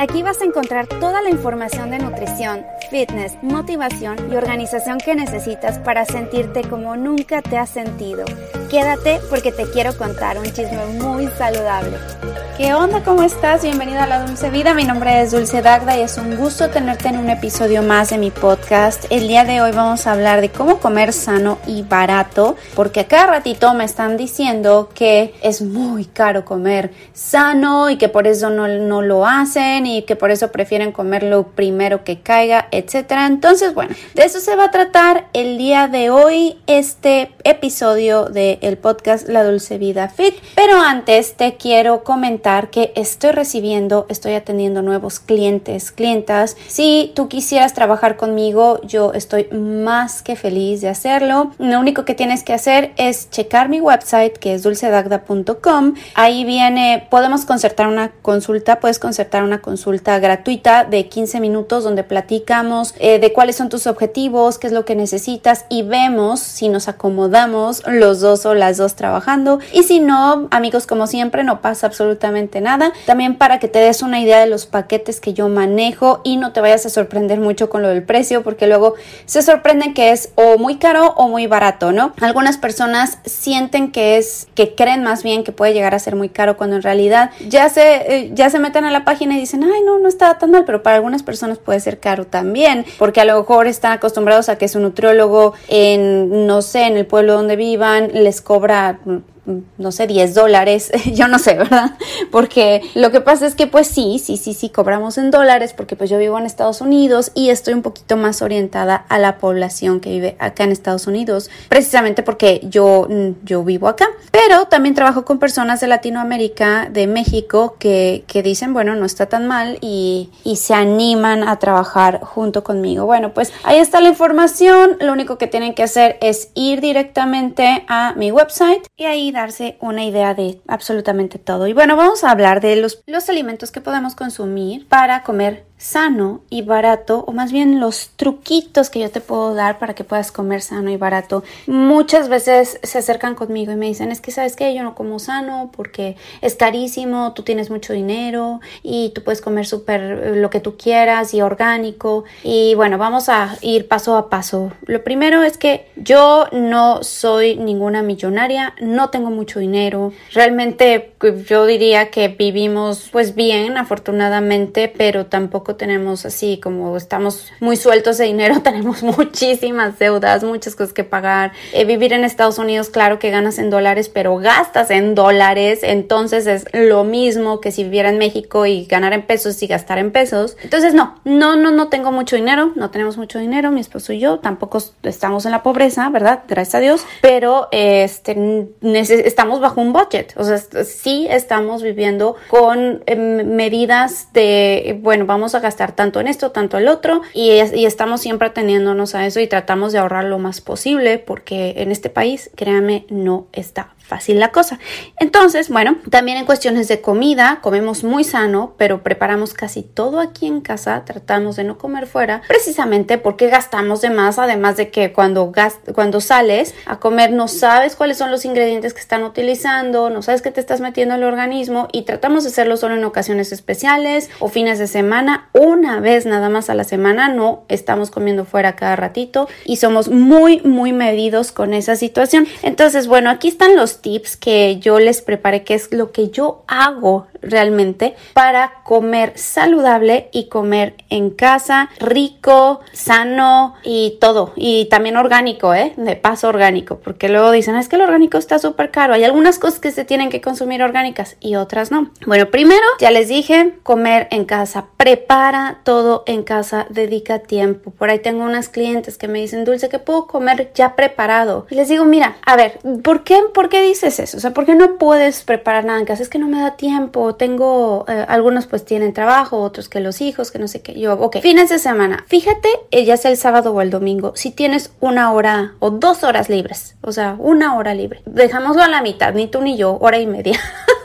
Aquí vas a encontrar toda la información de nutrición, fitness, motivación y organización que necesitas para sentirte como nunca te has sentido. Quédate porque te quiero contar un chisme muy saludable. ¿Qué onda? ¿Cómo estás? Bienvenido a la Dulce Vida. Mi nombre es Dulce Dagda y es un gusto tenerte en un episodio más de mi podcast. El día de hoy vamos a hablar de cómo comer sano y barato, porque cada ratito me están diciendo que es muy caro comer sano y que por eso no, no lo hacen y que por eso prefieren comer lo primero que caiga, etcétera. Entonces, bueno, de eso se va a tratar el día de hoy este episodio del podcast La Dulce Vida Fit. Pero antes te quiero comentar que estoy recibiendo, estoy atendiendo nuevos clientes, clientas. Si tú quisieras trabajar conmigo, yo estoy más que feliz de hacerlo. Lo único que tienes que hacer es checar mi website que es dulcedagda.com. Ahí viene, podemos concertar una consulta, puedes concertar una consulta gratuita de 15 minutos donde platicamos eh, de cuáles son tus objetivos, qué es lo que necesitas y vemos si nos acomodamos los dos o las dos trabajando. Y si no, amigos, como siempre, no pasa absolutamente nada. También para que te des una idea de los paquetes que yo manejo y no te vayas a sorprender mucho con lo del precio porque luego se sorprenden que es o muy caro o muy barato, ¿no? Algunas personas sienten que es, que creen más bien que puede llegar a ser muy caro cuando en realidad ya se, eh, ya se meten a la página y dicen, ay, no, no está tan mal, pero para algunas personas puede ser caro también porque a lo mejor están acostumbrados a que su nutriólogo en, no sé, en el pueblo donde vivan les cobra no sé, 10 dólares, yo no sé, ¿verdad? Porque lo que pasa es que pues sí, sí, sí, sí, cobramos en dólares porque pues yo vivo en Estados Unidos y estoy un poquito más orientada a la población que vive acá en Estados Unidos, precisamente porque yo, mm, yo vivo acá. Pero también trabajo con personas de Latinoamérica, de México, que, que dicen, bueno, no está tan mal y, y se animan a trabajar junto conmigo. Bueno, pues ahí está la información, lo único que tienen que hacer es ir directamente a mi website y ahí darse una idea de absolutamente todo. Y bueno, vamos a hablar de los, los alimentos que podemos consumir para comer sano y barato, o más bien los truquitos que yo te puedo dar para que puedas comer sano y barato. Muchas veces se acercan conmigo y me dicen, es que sabes que yo no como sano porque es carísimo, tú tienes mucho dinero y tú puedes comer súper eh, lo que tú quieras y orgánico. Y bueno, vamos a ir paso a paso. Lo primero es que yo no soy ninguna millonaria, no tengo mucho dinero. Realmente yo diría que vivimos pues bien, afortunadamente, pero tampoco tenemos así como estamos muy sueltos de dinero, tenemos muchísimas deudas, muchas cosas que pagar. Eh, vivir en Estados Unidos, claro que ganas en dólares, pero gastas en dólares, entonces es lo mismo que si viviera en México y ganar en pesos y gastar en pesos. Entonces no, no, no, no tengo mucho dinero, no tenemos mucho dinero, mi esposo y yo tampoco estamos en la pobreza, ¿verdad? Gracias a Dios, pero este, estamos bajo un budget, o sea, sí estamos viviendo con em, medidas de, bueno, vamos a gastar tanto en esto, tanto el otro y, y estamos siempre ateniéndonos a eso y tratamos de ahorrar lo más posible porque en este país, créame, no está fácil la cosa. Entonces, bueno, también en cuestiones de comida, comemos muy sano, pero preparamos casi todo aquí en casa, tratamos de no comer fuera, precisamente porque gastamos de más, además de que cuando, cuando sales a comer no sabes cuáles son los ingredientes que están utilizando, no sabes qué te estás metiendo en el organismo y tratamos de hacerlo solo en ocasiones especiales o fines de semana, una vez nada más a la semana, no estamos comiendo fuera cada ratito y somos muy, muy medidos con esa situación. Entonces, bueno, aquí están los tips que yo les preparé, que es lo que yo hago realmente para comer saludable y comer en casa, rico, sano y todo. Y también orgánico, ¿eh? De paso orgánico, porque luego dicen, es que el orgánico está súper caro. Hay algunas cosas que se tienen que consumir orgánicas y otras no. Bueno, primero, ya les dije, comer en casa. Prepara todo en casa, dedica tiempo. Por ahí tengo unas clientes que me dicen, Dulce, que puedo comer ya preparado. Y les digo, mira, a ver, ¿por qué, por qué dices eso? O sea, ¿por qué no puedes preparar nada en casa? Es que no me da tiempo, tengo, eh, algunos pues tienen trabajo, otros que los hijos, que no sé qué. Yo, ok, fines de semana, fíjate, eh, ya sea el sábado o el domingo, si tienes una hora o dos horas libres, o sea, una hora libre, dejámoslo a la mitad, ni tú ni yo, hora y media.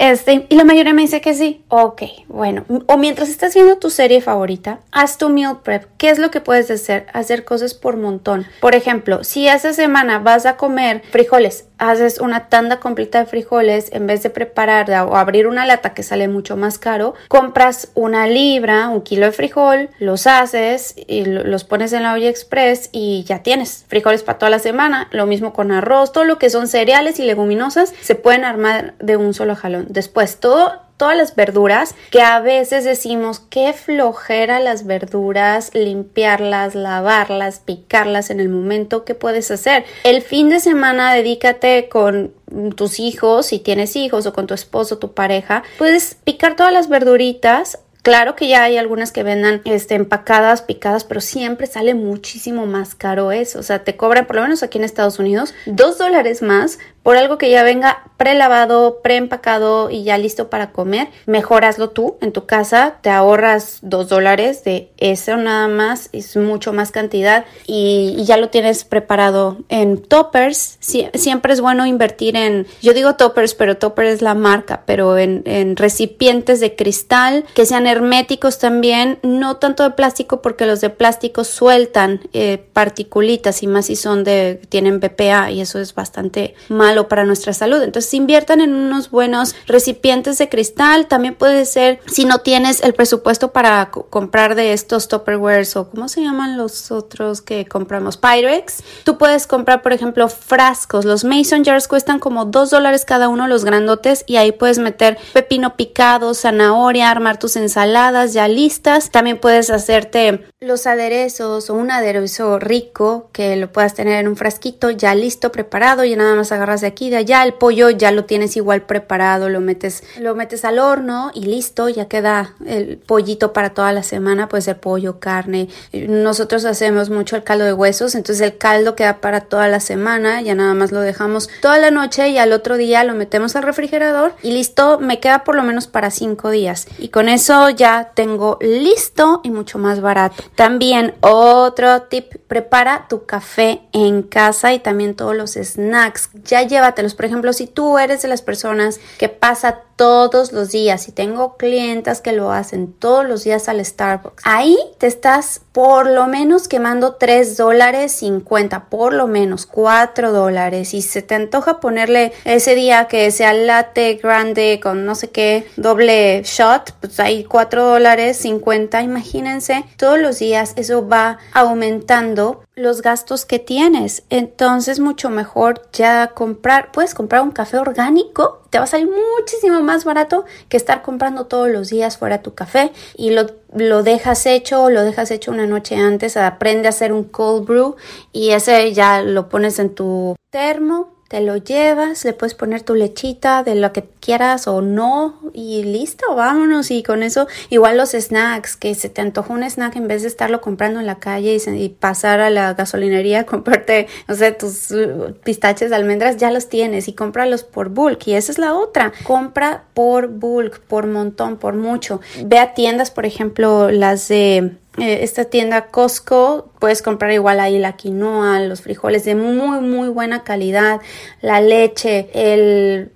Este, y la mayoría me dice que sí. Ok, bueno. O mientras estás viendo tu serie favorita, haz tu meal prep. ¿Qué es lo que puedes hacer? Hacer cosas por montón. Por ejemplo, si esa semana vas a comer frijoles, haces una tanda completa de frijoles en vez de preparar o abrir una lata que sale mucho más caro, compras una libra, un kilo de frijol, los haces y los pones en la olla express y ya tienes frijoles para toda la semana. Lo mismo con arroz, todo lo que son cereales y leguminosas se pueden armar de un solo jalón. Después, todo todas las verduras que a veces decimos qué flojera las verduras, limpiarlas, lavarlas, picarlas en el momento que puedes hacer. El fin de semana dedícate con tus hijos, si tienes hijos o con tu esposo, tu pareja, puedes picar todas las verduritas Claro que ya hay algunas que vendan este, empacadas, picadas, pero siempre sale muchísimo más caro eso. O sea, te cobran, por lo menos aquí en Estados Unidos, dos dólares más por algo que ya venga prelavado, preempacado y ya listo para comer, mejor hazlo tú en tu casa, te ahorras dos dólares de eso nada más, es mucho más cantidad y, ya lo tienes preparado en toppers. siempre es bueno invertir en, yo digo toppers, pero topper es la marca, pero en, recipientes de cristal que sean herméticos también, no tanto de plástico porque los de plástico sueltan eh, particulitas y más si son de, tienen BPA y eso es bastante malo para nuestra salud. Entonces inviertan en unos buenos recipientes de cristal. También puede ser, si no tienes el presupuesto para comprar de estos Tupperwares o cómo se llaman los otros que compramos, Pyrex, tú puedes comprar, por ejemplo, frascos. Los Mason Jars cuestan como dos dólares cada uno los grandotes y ahí puedes meter pepino picado, zanahoria, armar tus ensaladas ya listas. También puedes hacerte los aderezos o un aderezo rico que lo puedas tener en un frasquito ya listo, preparado y nada más agarras de aquí de allá. El pollo ya lo tienes igual preparado, lo metes, lo metes al horno y listo, ya queda el pollito para toda la semana, puede ser pollo, carne. Nosotros hacemos mucho el caldo de huesos, entonces el caldo queda para toda la semana, ya nada más lo dejamos toda la noche y al otro día lo metemos al refrigerador y listo, me queda por lo menos para cinco días. Y con eso ya tengo listo y mucho más barato. También otro tip, prepara tu café en casa y también todos los snacks. Ya llévatelos. Por ejemplo, si tú eres de las personas que pasa todos los días y tengo clientas que lo hacen todos los días al Starbucks, ahí te estás por lo menos quemando 3 dólares 50, por lo menos 4 dólares. Y se te antoja ponerle ese día que sea latte grande con no sé qué doble shot, pues ahí 4 dólares 50. Imagínense, todos los días eso va aumentando los gastos que tienes. Entonces, mucho mejor ya comprar, puedes comprar un café orgánico, te va a salir muchísimo más barato que estar comprando todos los días fuera tu café y lo, lo dejas hecho, lo dejas hecho una noche antes, aprende a hacer un cold brew y ese ya lo pones en tu termo te lo llevas, le puedes poner tu lechita de lo que quieras o no y listo, vámonos. Y con eso igual los snacks, que se te antojó un snack en vez de estarlo comprando en la calle y, pasar a la gasolinería comprarte, no sé, tus uh, pistaches de almendras, ya los tienes y cómpralos por bulk. Y esa es la otra, compra por bulk, por montón, por mucho. Ve a tiendas, por ejemplo, las de eh, esta tienda Costco puedes comprar igual ahí la quinoa, los frijoles de muy muy buena calidad, la leche, el,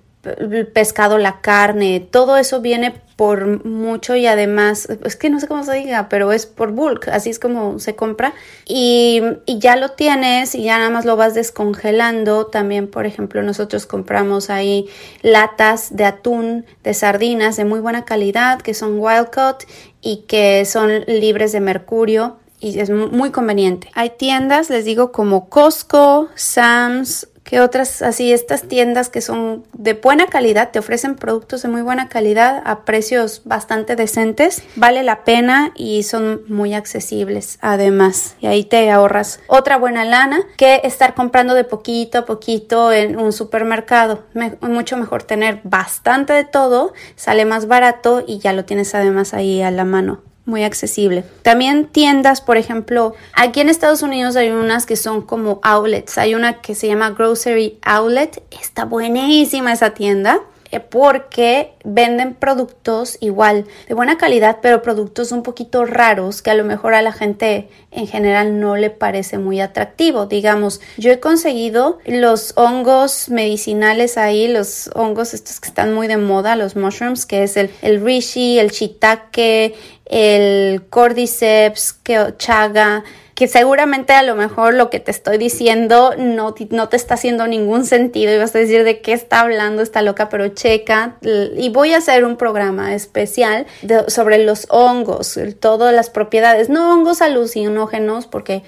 pescado, la carne, todo eso viene por mucho y además, es que no sé cómo se diga, pero es por bulk, así es como se compra y, y, ya lo tienes y ya nada más lo vas descongelando. También, por ejemplo, nosotros compramos ahí latas de atún, de sardinas de muy buena calidad que son wild caught y que son libres de mercurio y es muy conveniente. Hay tiendas, les digo, como Costco, Sam's, que otras así estas tiendas que son de buena calidad te ofrecen productos de muy buena calidad a precios bastante decentes vale la pena y son muy accesibles además. Y ahí te ahorras otra buena lana que estar comprando de poquito a poquito en un supermercado. Mucho mejor tener bastante de todo sale más barato y ya lo tienes además ahí a la mano muy accesible. También tiendas, por ejemplo, aquí en Estados Unidos hay unas que son como outlets. Hay una que se llama Grocery Outlet. Está buenísima esa tienda. Porque venden productos igual de buena calidad, pero productos un poquito raros que a lo mejor a la gente en general no le parece muy atractivo. Digamos, yo he conseguido los hongos medicinales ahí, los hongos estos que están muy de moda, los mushrooms, que es el, el rishi, el shiitake, el cordyceps, que chaga, que seguramente a lo mejor lo que te estoy diciendo no, no te está haciendo ningún sentido y vas a decir de qué está hablando esta loca, pero checa y voy a hacer un programa especial sobre los hongos, todas las propiedades, no hongos alucinógenos porque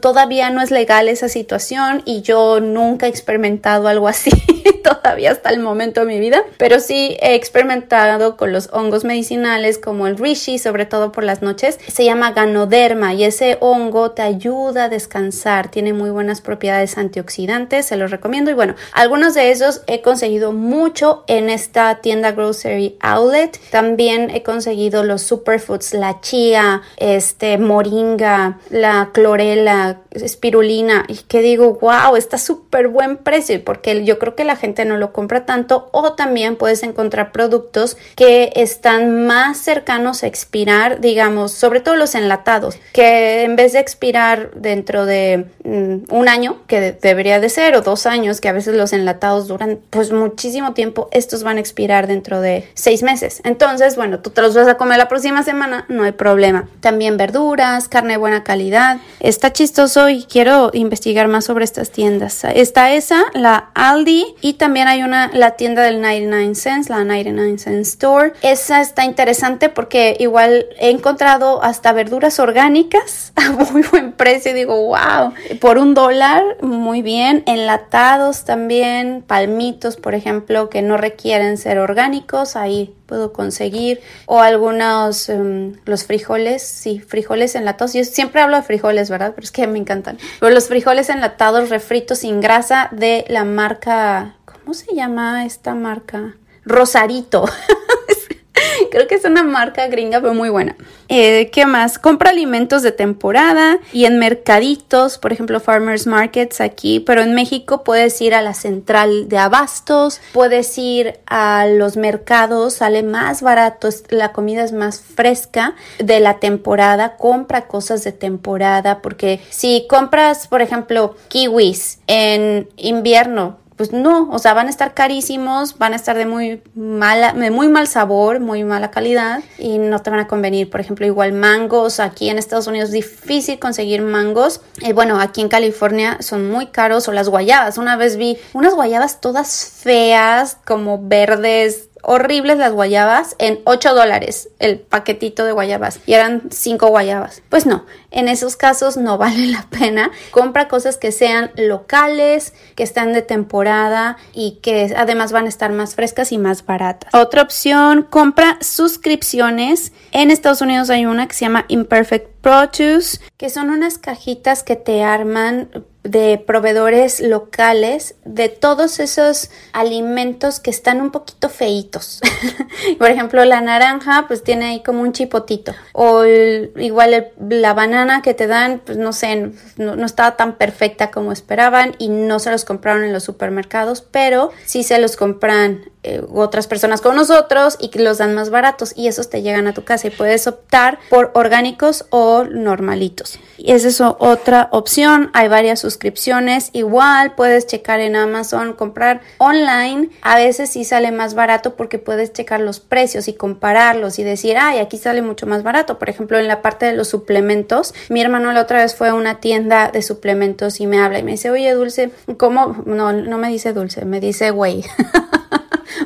todavía no es legal esa situación y yo nunca he experimentado algo así todavía hasta el momento de mi vida, pero sí he experimentado con los hongos medicinales como el reishi, sobre todo por las noches, se llama ganoderma y ese hongo te ayuda a descansar, tiene muy buenas propiedades antioxidantes, se los recomiendo. Y bueno, algunos de esos he conseguido mucho en esta tienda Grocery Outlet, también he conseguido los superfoods, la chía, este moringa, la clorela, espirulina. Y que digo, wow, está súper buen precio porque yo creo que la gente no lo compra tanto. O también puedes encontrar productos que están más cercanos a expirar, digamos, sobre todo los enlatados, que en vez de expirar dentro de mm, un año, que debería de ser, o dos años, que a veces los enlatados duran pues muchísimo tiempo, estos van a expirar dentro de seis meses. Entonces, bueno, tú te los vas a comer la próxima semana, no hay problema. También verduras, carne de buena calidad. Está chistoso y quiero investigar más sobre estas tiendas. Está esa, la Aldi y también hay una, la tienda del 99 cents, la 99 cents store. Esa está interesante porque igual he encontrado hasta verduras orgánicas a muy buen precio. Digo, wow, por un dólar, muy bien. Enlatados también, palmitos, por ejemplo, que no requieren ser orgánicos. Ahí puedo conseguir o algunos em, los frijoles, sí, frijoles enlatados. Yo siempre hablo de frijoles, ¿verdad? Pero es que me encantan. Los frijoles enlatados refritos sin grasa de la marca, ¿cómo se llama esta marca? Rosarito. Creo que es una marca gringa, pero muy buena. Eh, ¿Qué más? Compra alimentos de temporada y en mercaditos, por ejemplo, farmers markets aquí, pero en México puedes ir a la central de abastos, puedes ir a los mercados, sale más barato, la comida es más fresca de la temporada, compra cosas de temporada, porque si compras, por ejemplo, kiwis en invierno, pues no, o sea, van a estar carísimos, van a estar de muy mala, de muy mal sabor, muy mala calidad y no te van a convenir. Por ejemplo, igual mangos, aquí en Estados Unidos es difícil conseguir mangos. y bueno, aquí en California son muy caros o las guayabas. Una vez vi unas guayabas todas feas, como verdes, horribles las guayabas en 8 dólares el paquetito de guayabas y eran 5 guayabas. Pues no, en esos casos no vale la pena. Compra cosas que sean locales, que están de temporada y que además van a estar más frescas y más baratas. Otra opción, compra suscripciones. En Estados Unidos hay una que se llama Imperfect Produce, que son unas cajitas que te arman de proveedores locales de todos esos alimentos que están un poquito feitos. Por ejemplo, la naranja pues tiene ahí como un chipotito o igual la banana que te dan pues no sé, no, no, estaba tan perfecta como esperaban y no se los compraron en los supermercados, pero sí se los compran eh, otras personas con nosotros y los dan más baratos y esos te llegan a tu casa y puedes optar por orgánicos o normalitos. Y esa es otra opción. Hay varias suscripciones. Igual puedes checar en Amazon, comprar online. A veces sí sale más barato porque puedes checar los precios y compararlos y decir, ay, aquí sale mucho más barato. Por ejemplo, en la parte de los suplementos, mi hermano la otra vez fue a una tienda de suplementos y me habla y me dice, oye, Dulce, ¿cómo? No, no me dice Dulce, me dice, güey.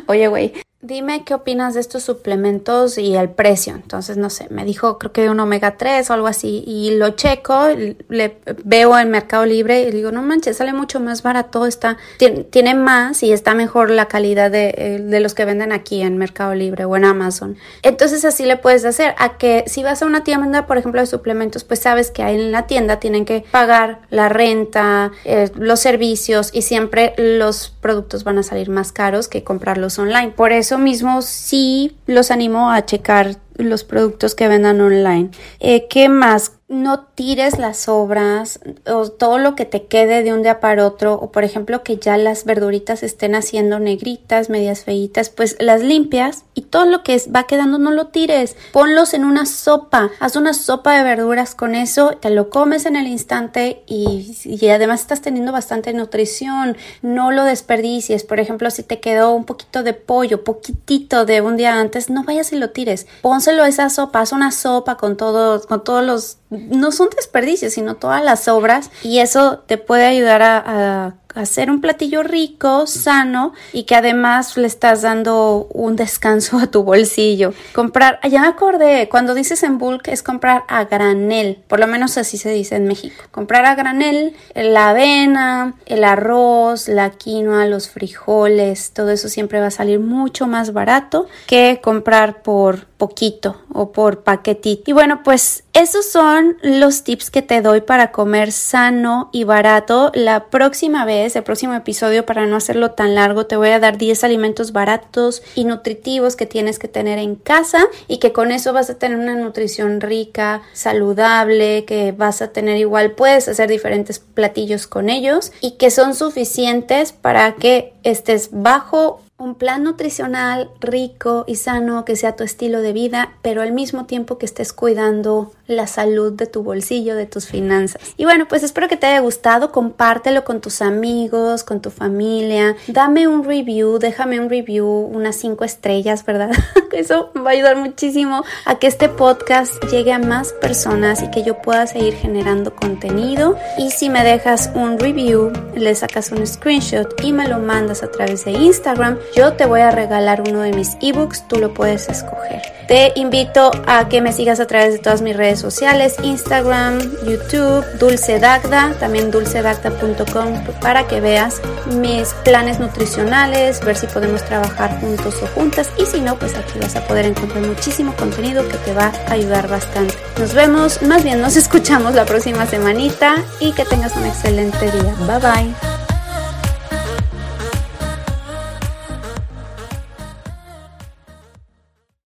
Oye, güey, Dime qué opinas de estos suplementos y el precio. Entonces, no sé, me dijo creo que un omega 3 o algo así y lo checo, le veo en Mercado Libre y digo, no manches, sale mucho más barato, está, tiene, más y está mejor la calidad de, eh, de, los que venden aquí en Mercado Libre o en Amazon. Entonces, así le puedes hacer a que si vas a una tienda, por ejemplo, de suplementos, pues sabes que en la tienda tienen que pagar la renta, eh, los servicios y siempre los productos van a salir más caros que comprarlos online. Por eso mismo sí los animo a checar los productos que vendan online. Eh, ¿Qué más? No tires las sobras o todo lo que te quede de un día para otro o por ejemplo que ya las verduritas estén haciendo negritas, medias feitas, pues las limpias y todo lo que va quedando no lo tires, ponlos en una sopa, haz una sopa de verduras con eso, te lo comes en el instante y, además estás teniendo bastante nutrición, no lo desperdicies, por ejemplo si te quedó un poquito de pollo, poquitito de un día antes, no vayas y lo tires, pónselo a esa sopa, haz una sopa con todos, con todos los no son desperdicios, sino todas las obras y eso te puede ayudar a, hacer un platillo rico, sano y que además le estás dando un descanso a tu bolsillo. Comprar, ya me acordé, cuando dices en bulk es comprar a granel, por lo menos así se dice en México. Comprar a granel la avena, el arroz, la quinoa, los frijoles, todo eso siempre va a salir mucho más barato que comprar por poquito o por paquetito. Y bueno, pues esos son los tips que te doy para comer sano y barato. La próxima vez, el próximo episodio, para no hacerlo tan largo, te voy a dar 10 alimentos baratos y nutritivos que tienes que tener en casa y que con eso vas a tener una nutrición rica, saludable, que vas a tener igual, puedes hacer diferentes platillos con ellos y que son suficientes para que estés bajo un plan nutricional rico y sano que sea tu estilo de vida, pero al mismo tiempo que estés cuidando la salud de tu bolsillo, de tus finanzas. Y bueno, pues espero que te haya gustado, compártelo con tus amigos, con tu familia, dame un review, déjame un review, unas cinco estrellas, ¿verdad? Eso va a ayudar muchísimo a que este podcast llegue a más personas y que yo pueda seguir generando contenido. Y si me dejas un review, le sacas un screenshot y me lo mandas a través de Instagram, yo te voy a regalar uno de mis ebooks, tú lo puedes escoger. Te invito a que me sigas a través de todas mis redes sociales, Instagram, YouTube, Dulce Dagda, también dulcedagda.com para que veas mis planes nutricionales, ver si podemos trabajar juntos o juntas y si no, pues aquí vas a poder encontrar muchísimo contenido que te va a ayudar bastante. Nos vemos, más bien nos escuchamos la próxima semanita y que tengas un excelente día. Bye bye.